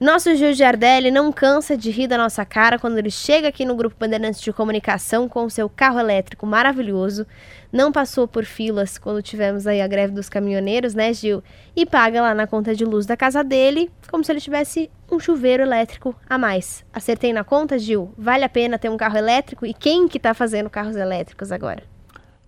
Nosso Gil Giardelli não cansa de rir da nossa cara quando ele chega aqui no Grupo Bandeirantes de Comunicação com o seu carro elétrico maravilhoso. Não passou por filas quando tivemos aí a greve dos caminhoneiros, né, Gil? E paga lá na conta de luz da casa dele como se ele tivesse um chuveiro elétrico a mais. Acertei na conta, Gil? Vale a pena ter um carro elétrico? E quem que tá fazendo carros elétricos agora?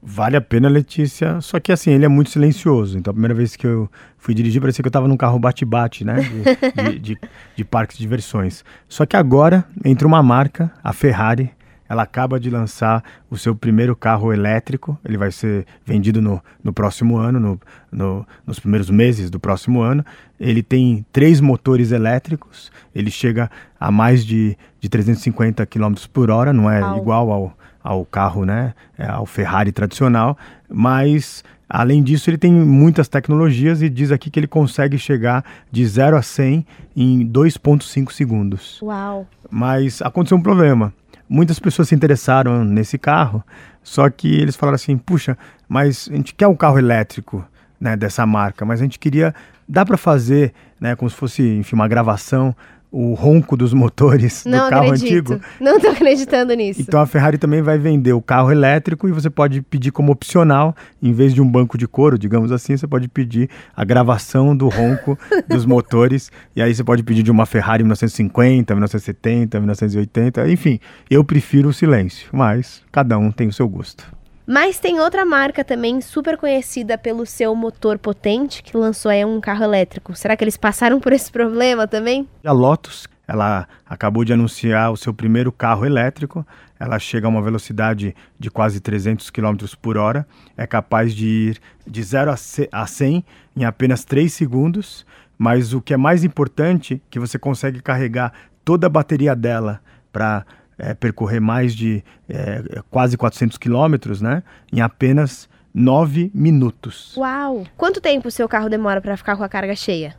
Vale a pena, Letícia. Só que assim, ele é muito silencioso. Então, a primeira vez que eu fui dirigir, parecia que eu estava num carro bate-bate, né? De, de, de, de, parques de diversões. Só que agora, entre uma marca, a Ferrari, ela acaba de lançar o seu primeiro carro elétrico. Ele vai ser vendido no, no próximo ano, no, no, nos primeiros meses do próximo ano. Ele tem três motores elétricos. Ele chega a mais de, de 350 km por hora, não é igual ao ao carro, né, é, ao Ferrari tradicional, mas além disso ele tem muitas tecnologias e diz aqui que ele consegue chegar de 0 a 100 em 2.5 segundos. Uau. Mas aconteceu um problema. Muitas pessoas se interessaram nesse carro, só que eles falaram assim: "Puxa, mas a gente quer um carro elétrico, né, dessa marca, mas a gente queria dá para fazer, né, como se fosse, enfim, uma gravação o ronco dos motores não do carro acredito. antigo. Não estou acreditando nisso. Então a Ferrari também vai vender o carro elétrico e você pode pedir como opcional, em vez de um banco de couro, digamos assim, você pode pedir a gravação do ronco dos motores. E aí você pode pedir de uma Ferrari 1950, 1970, 1980, enfim. Eu prefiro o silêncio, mas cada um tem o seu gosto. Mas tem outra marca também super conhecida pelo seu motor potente que lançou aí um carro elétrico. Será que eles passaram por esse problema também? A Lotus, ela acabou de anunciar o seu primeiro carro elétrico. Ela chega a uma velocidade de quase 300 km por hora, é capaz de ir de 0 a 100 em apenas 3 segundos. Mas o que é mais importante, que você consegue carregar toda a bateria dela para é, percorrer mais de é, quase 400 quilômetros, né? Em apenas 9 minutos. Uau! Quanto tempo o seu carro demora para ficar com a carga cheia?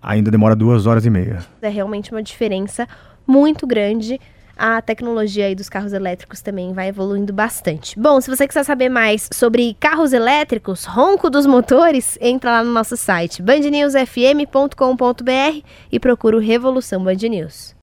Ainda demora duas horas e meia. É realmente uma diferença muito grande. A tecnologia aí dos carros elétricos também vai evoluindo bastante. Bom, se você quiser saber mais sobre carros elétricos, ronco dos motores, entra lá no nosso site bandnewsfm.com.br e procura o Revolução Band News.